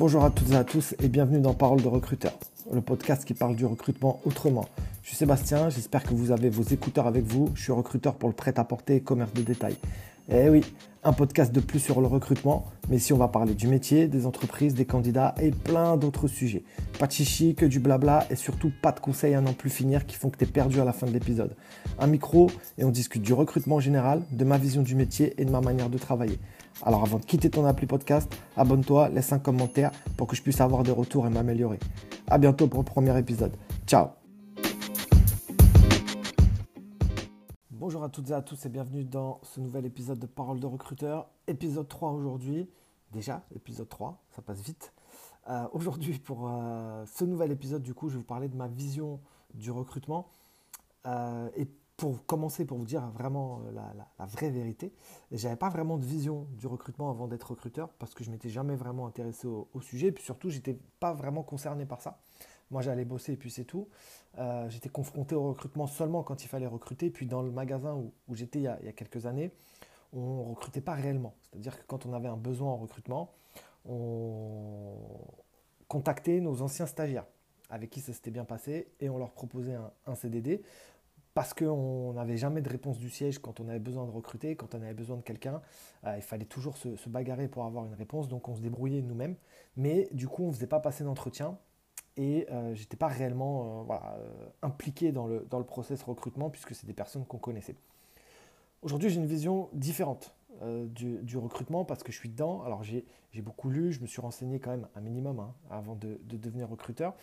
Bonjour à toutes et à tous et bienvenue dans Parole de recruteur, le podcast qui parle du recrutement autrement. Je suis Sébastien, j'espère que vous avez vos écouteurs avec vous. Je suis recruteur pour le prêt-à-porter commerce de détail. Eh oui, un podcast de plus sur le recrutement, mais ici on va parler du métier, des entreprises, des candidats et plein d'autres sujets. Pas de chichi, que du blabla et surtout pas de conseils à n'en plus finir qui font que tu es perdu à la fin de l'épisode. Un micro et on discute du recrutement en général, de ma vision du métier et de ma manière de travailler. Alors avant de quitter ton appli podcast, abonne-toi, laisse un commentaire pour que je puisse avoir des retours et m'améliorer. A bientôt pour le premier épisode. Ciao Bonjour à toutes et à tous et bienvenue dans ce nouvel épisode de Parole de recruteur. Épisode 3 aujourd'hui. Déjà, épisode 3, ça passe vite. Euh, aujourd'hui, pour euh, ce nouvel épisode, du coup, je vais vous parler de ma vision du recrutement. Euh, et pour commencer, pour vous dire vraiment la, vraie vérité, j'avais pas vraiment de vision du recrutement avant d'être recruteur parce que je m'étais jamais vraiment intéressé au, sujet. Et puis surtout, j'étais pas vraiment concerné par ça. Moi, j'allais bosser et puis c'est tout. Euh, j'étais confronté au recrutement seulement quand il fallait recruter. Puis dans le magasin où, j'étais il, y a quelques années, on recrutait pas réellement. C'est-à-dire que quand on avait un besoin en recrutement, on contactait nos anciens stagiaires avec qui ça s'était bien passé et on leur proposait un, CDD parce qu'on n'avait jamais de réponse du siège quand on avait besoin de recruter, quand on avait besoin de quelqu'un. Euh, il fallait toujours se, bagarrer pour avoir une réponse, donc on se débrouillait nous-mêmes. Mais du coup, on ne faisait pas passer d'entretien et euh, je n'étais pas réellement euh, euh, impliqué dans le, dans le process recrutement puisque c'est des personnes qu'on connaissait. Aujourd'hui, j'ai une vision différente du, recrutement parce que je suis dedans. Alors, j'ai beaucoup lu, je me suis renseigné quand même un minimum hein, avant de, devenir recruteur.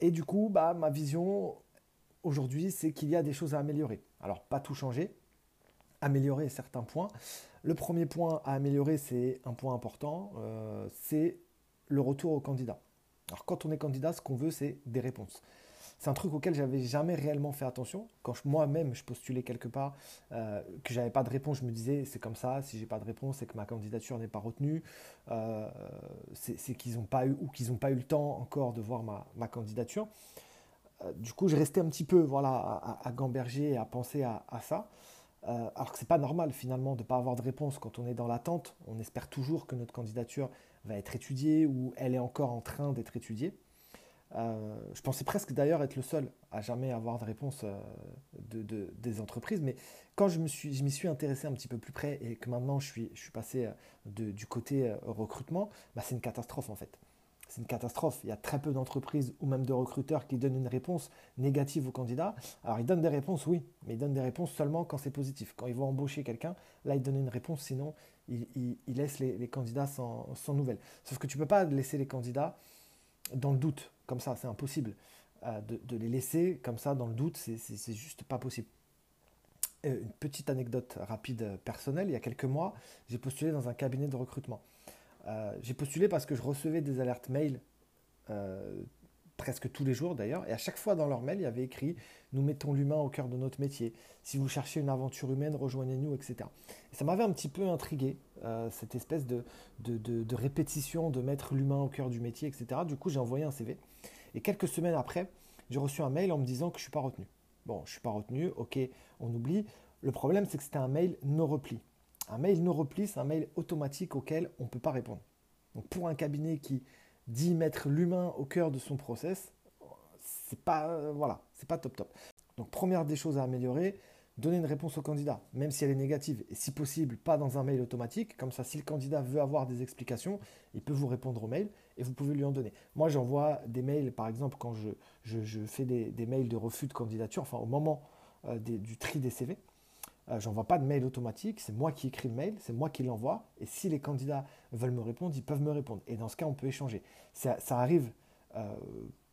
et du coup, bah, ma vision aujourd'hui, c'est qu'il y a des choses à améliorer. Alors, pas tout changer, améliorer certains points. Le premier point à améliorer, c'est un point important, c'est le retour au candidat. Alors quand on est candidat, ce qu'on veut, c'est des réponses. C'est un truc auquel j'avais jamais réellement fait attention. Quand moi-même je postulais quelque part, euh, que j'avais pas de réponse, je me disais c'est comme ça. Si j'ai pas de réponse, c'est que ma candidature n'est pas retenue. Euh, c'est qu'ils n'ont pas eu ou qu'ils n'ont pas eu le temps encore de voir ma, candidature. Euh, du coup, je restais un petit peu voilà à, gamberger et à penser à, ça. Euh, alors que c'est pas normal finalement de ne pas avoir de réponse quand on est dans l'attente. On espère toujours que notre candidature va être étudiée ou elle est encore en train d'être étudiée. Euh, je pensais presque d'ailleurs être le seul à jamais avoir de réponse de, des entreprises, mais quand je m'y suis, suis intéressé un petit peu plus près et que maintenant je suis, je suis passé du côté recrutement, bah c'est une catastrophe en fait c'est une catastrophe. Il y a très peu d'entreprises ou même de recruteurs qui donnent une réponse négative aux candidats. Alors ils donnent des réponses, oui, mais ils donnent des réponses seulement quand c'est positif. Quand ils vont embaucher quelqu'un, là ils donnent une réponse, sinon ils, laissent les, candidats sans, nouvelles. Sauf que tu ne peux pas laisser les candidats dans le doute, comme ça, c'est impossible. Euh, de, les laisser comme ça dans le doute, c'est juste pas possible. Euh, une petite anecdote rapide euh, personnelle, il y a quelques mois, j'ai postulé dans un cabinet de recrutement. Euh, j'ai postulé parce que je recevais des alertes mail euh, presque tous les jours d'ailleurs, et à chaque fois dans leur mail, il y avait écrit Nous mettons l'humain au cœur de notre métier. Si vous cherchez une aventure humaine, rejoignez-nous, etc. Et ça m'avait un petit peu intrigué, euh, cette espèce de, de, répétition de mettre l'humain au cœur du métier, etc. Du coup, j'ai envoyé un CV. Et quelques semaines après, j'ai reçu un mail en me disant que je ne suis pas retenu. Bon, je ne suis pas retenu, ok, on oublie. Le problème, c'est que c'était un mail no repli. Un mail no repli, c'est un mail automatique auquel on ne peut pas répondre. Donc pour un cabinet qui dit mettre l'humain au cœur de son process, c'est pas euh, voilà, c'est pas top top. Donc première des choses à améliorer, donner une réponse au candidat, même si elle est négative, et si possible pas dans un mail automatique. Comme ça, si le candidat veut avoir des explications, il peut vous répondre au mail et vous pouvez lui en donner. Moi, j'envoie des mails, par exemple, quand je, je, fais des, mails de refus de candidature, enfin au moment euh, du tri des CV. Euh, j'envoie pas de mail automatique, c'est moi qui écris le mail, c'est moi qui l'envoie. Et si les candidats veulent me répondre, ils peuvent me répondre. Et dans ce cas, on peut échanger. Ça, arrive, euh,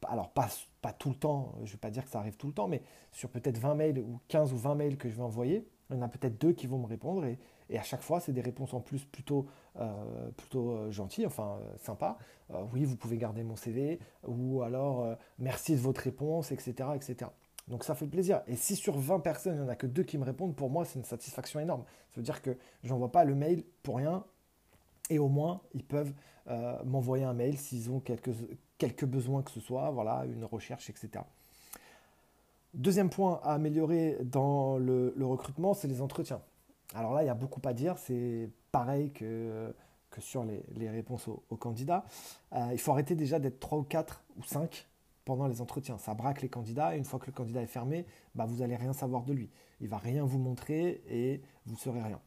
alors pas, tout le temps, je ne vais pas dire que ça arrive tout le temps, mais sur peut-être 20 mails ou 15 ou 20 mails que je vais envoyer, il y en a peut-être deux qui vont me répondre. Et, à chaque fois, c'est des réponses en plus plutôt, euh, plutôt gentilles, enfin sympas. oui, vous pouvez garder mon CV, ou alors merci de votre réponse, etc. etc. Donc ça fait plaisir. Et si sur 20 personnes, il n'y en a que deux qui me répondent, pour moi, c'est une satisfaction énorme. Ça veut dire que je n'envoie pas le mail pour rien. Et au moins, ils peuvent euh, m'envoyer un mail s'ils ont quelques, quelques besoins que ce soit, voilà, une recherche, etc. Deuxième point à améliorer dans le, recrutement, c'est les entretiens. Alors là, il y a beaucoup à dire. C'est pareil que que sur les, réponses aux, candidats. Euh, il faut arrêter déjà d'être 3 ou 4 ou 5 pendant les entretiens. Ça braque les candidats et une fois que le candidat est fermé, bah, vous n'allez rien savoir de lui. Il va rien vous montrer et vous ne saurez rien.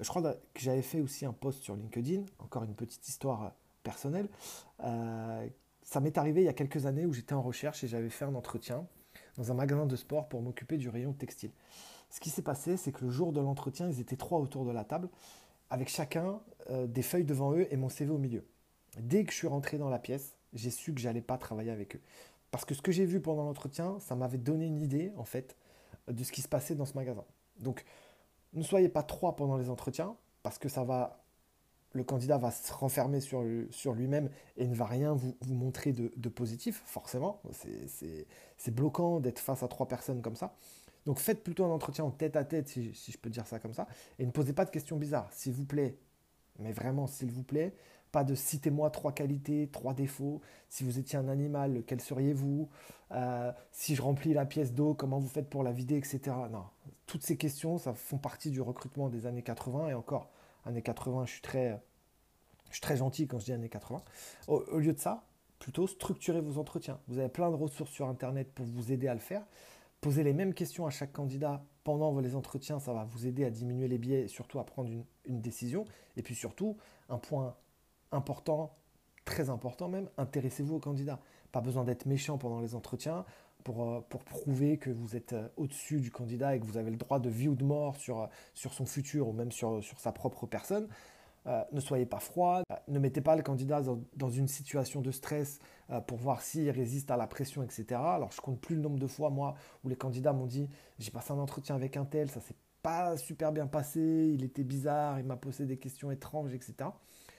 Je crois que j'avais fait aussi un post sur LinkedIn, encore une petite histoire personnelle. Euh, ça m'est arrivé il y a quelques années où j'étais en recherche et j'avais fait un entretien dans un magasin de sport pour m'occuper du rayon textile. Ce qui s'est passé, c'est que le jour de l'entretien, ils étaient trois autour de la table, avec chacun euh, des feuilles devant eux et mon CV au milieu. Dès que je suis rentré dans la pièce, j'ai su que j'allais pas travailler avec eux. Parce que ce que j'ai vu pendant l'entretien, ça m'avait donné une idée, en fait, de ce qui se passait dans ce magasin. Donc, ne soyez pas trois pendant les entretiens, parce que ça va, le candidat va se renfermer sur, lui-même et ne va rien vous, montrer de, positif, forcément. C'est bloquant d'être face à trois personnes comme ça. Donc faites plutôt un entretien en tête à tête, si, je peux dire ça comme ça, et ne posez pas de questions bizarres, s'il vous plaît. Mais vraiment, s'il vous plaît, pas de citez-moi trois qualités, trois défauts. Si vous étiez un animal, quel seriez-vous? Euh, Si je remplis la pièce d'eau, comment vous faites pour la vider, etc. Non, toutes ces questions, ça font partie du recrutement des années 80. Et encore, années 80, je suis très, gentil quand je dis années 80. Au, au lieu de ça, plutôt structurez vos entretiens. Vous avez plein de ressources sur Internet pour vous aider à le faire. Posez les mêmes questions à chaque candidat pendant les entretiens, ça va vous aider à diminuer les biais et surtout à prendre une, une décision. Et puis surtout, un point important, très important même, intéressez-vous au candidat. Pas besoin d'être méchant pendant les entretiens pour, euh, pour prouver que vous êtes euh, au-dessus du candidat et que vous avez le droit de vie ou de mort sur, euh, sur son futur ou même sur, sur sa propre personne. ne soyez pas froid, ne mettez pas le candidat dans, une situation de stress pour voir s'il résiste à la pression, etc. Alors je compte plus le nombre de fois, moi, où les candidats m'ont dit j'ai passé un entretien avec un tel, ça s'est pas super bien passé, il était bizarre, il m'a posé des questions étranges, etc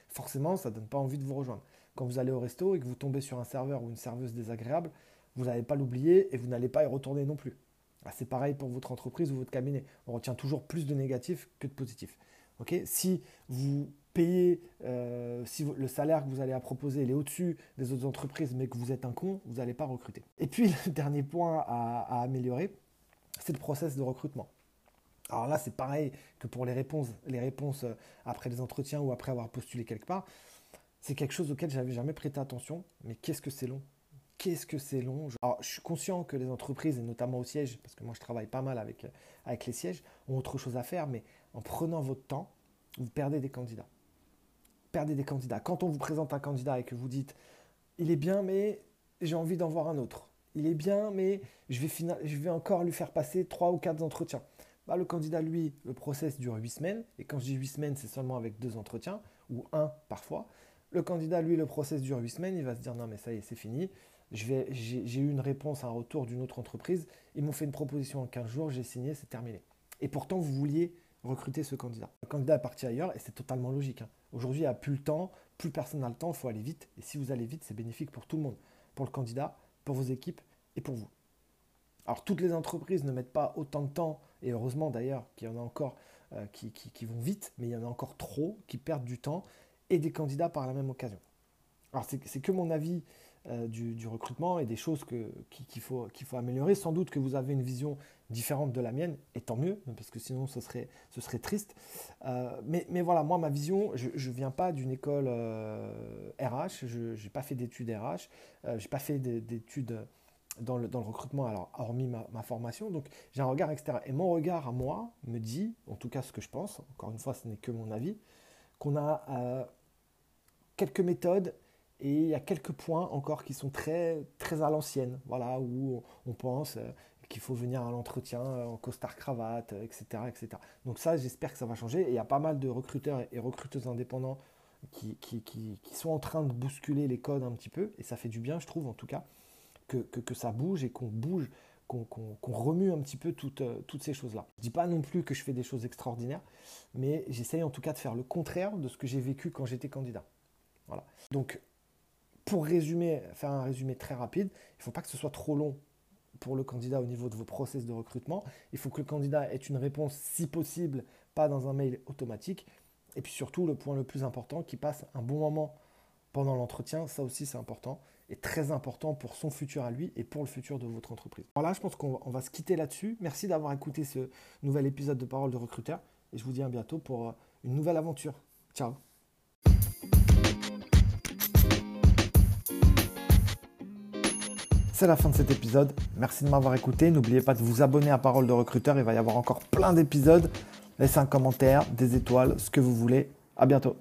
forcément, ça ne donne pas envie de vous rejoindre. Quand vous allez au resto et que vous tombez sur un serveur ou une serveuse désagréable, vous n'allez pas l'oublier et vous n'allez pas y retourner non plus. Ah, c'est pareil pour votre entreprise ou votre cabinet. On retient toujours plus de négatifs que de positifs. si vous payez, euh, le salaire que vous allez à proposer est au-dessus des autres entreprises, mais que vous êtes un con, vous n'allez pas recruter. Et puis, le dernier point à améliorer, c'est le process de recrutement. Alors là, c'est pareil que pour les réponses, les réponses euh, après les entretiens ou après avoir postulé quelque part. C'est quelque chose auquel j'avais jamais prêté attention. Mais qu'est-ce que c'est long? Qu'est-ce que c'est long? Alors, je suis conscient que les entreprises, et notamment au siège, parce que moi je travaille pas mal avec, euh, avec les sièges, ont autre chose à faire, mais en prenant votre temps, vous perdez des candidats. Perdez des candidats. Quand on vous présente un candidat et que vous dites, il est bien, mais j'ai envie d'en voir un autre. Il est bien, mais je vais encore lui faire passer trois ou quatre entretiens. Bah, le candidat, lui, le process dure 8 semaines. Et quand je dis 8 semaines, c'est seulement avec deux entretiens, ou un parfois. Le candidat, lui, le process dure 8 semaines. Il va se dire non, mais ça y est, c'est fini. J'ai eu une réponse, un retour d'une autre entreprise. Ils m'ont fait une proposition en 15 jours, j'ai signé, c'est terminé. Et pourtant, vous vouliez recruter ce candidat. Le candidat est parti ailleurs et c'est totalement logique. Hein. Aujourd'hui, il n'y a plus le temps, plus personne n'a le temps, il faut aller vite. Et si vous allez vite, c'est bénéfique pour tout le monde. Pour le candidat, pour vos équipes et pour vous. Alors toutes les entreprises ne mettent pas autant de temps, et heureusement d'ailleurs qu'il y en a encore euh, qui, vont vite, mais il y en a encore trop qui perdent du temps et des candidats par la même occasion. Alors c'est que mon avis euh, du, recrutement et des choses qu'il faut, faut améliorer. Sans doute que vous avez une vision différente de la mienne, et tant mieux, parce que sinon ce serait, ce serait triste. Euh, mais, mais, voilà, moi ma vision, je ne viens pas d'une école RH, je n'ai pas fait d'études RH, je n'ai pas fait d'études dans le, recrutement, alors hormis ma, formation. Donc j'ai un regard extérieur. Et mon regard à moi me dit, en tout cas ce que je pense, encore une fois ce n'est que mon avis, qu'on a euh, quelques méthodes et il y a quelques points encore qui sont très, très à l'ancienne, voilà, où on pense euh, qu'il faut venir à l'entretien euh, en costard cravate, etc., etc. Donc ça, j'espère que ça va changer. Et il y a pas mal de recruteurs et recruteuses indépendants qui, qui, qui sont en train de bousculer les codes un petit peu, et ça fait du bien, je trouve, en tout cas que, ça bouge et qu'on bouge, qu'on remue un petit peu toutes, euh, toutes ces choses-là. Je ne dis pas non plus que je fais des choses extraordinaires, mais j'essaye en tout cas de faire le contraire de ce que j'ai vécu quand j'étais candidat. Voilà. Donc, pour résumer, faire un résumé très rapide, il ne faut pas que ce soit trop long pour le candidat au niveau de vos process de recrutement. Il faut que le candidat ait une réponse, si possible, pas dans un mail automatique. Et puis surtout, le point le plus important, qu'il passe un bon moment pendant l'entretien, ça aussi c'est important est très important pour son futur à lui et pour le futur de votre entreprise. Voilà, je pense qu'on va se quitter là-dessus. Merci d'avoir écouté ce nouvel épisode de Parole de recruteur et je vous dis à bientôt pour euh, une nouvelle aventure. Ciao C'est la fin de cet épisode. Merci de m'avoir écouté. N'oubliez pas de vous abonner à Parole de recruteur. Il va y avoir encore plein d'épisodes. Laissez un commentaire, des étoiles, ce que vous voulez. À bientôt.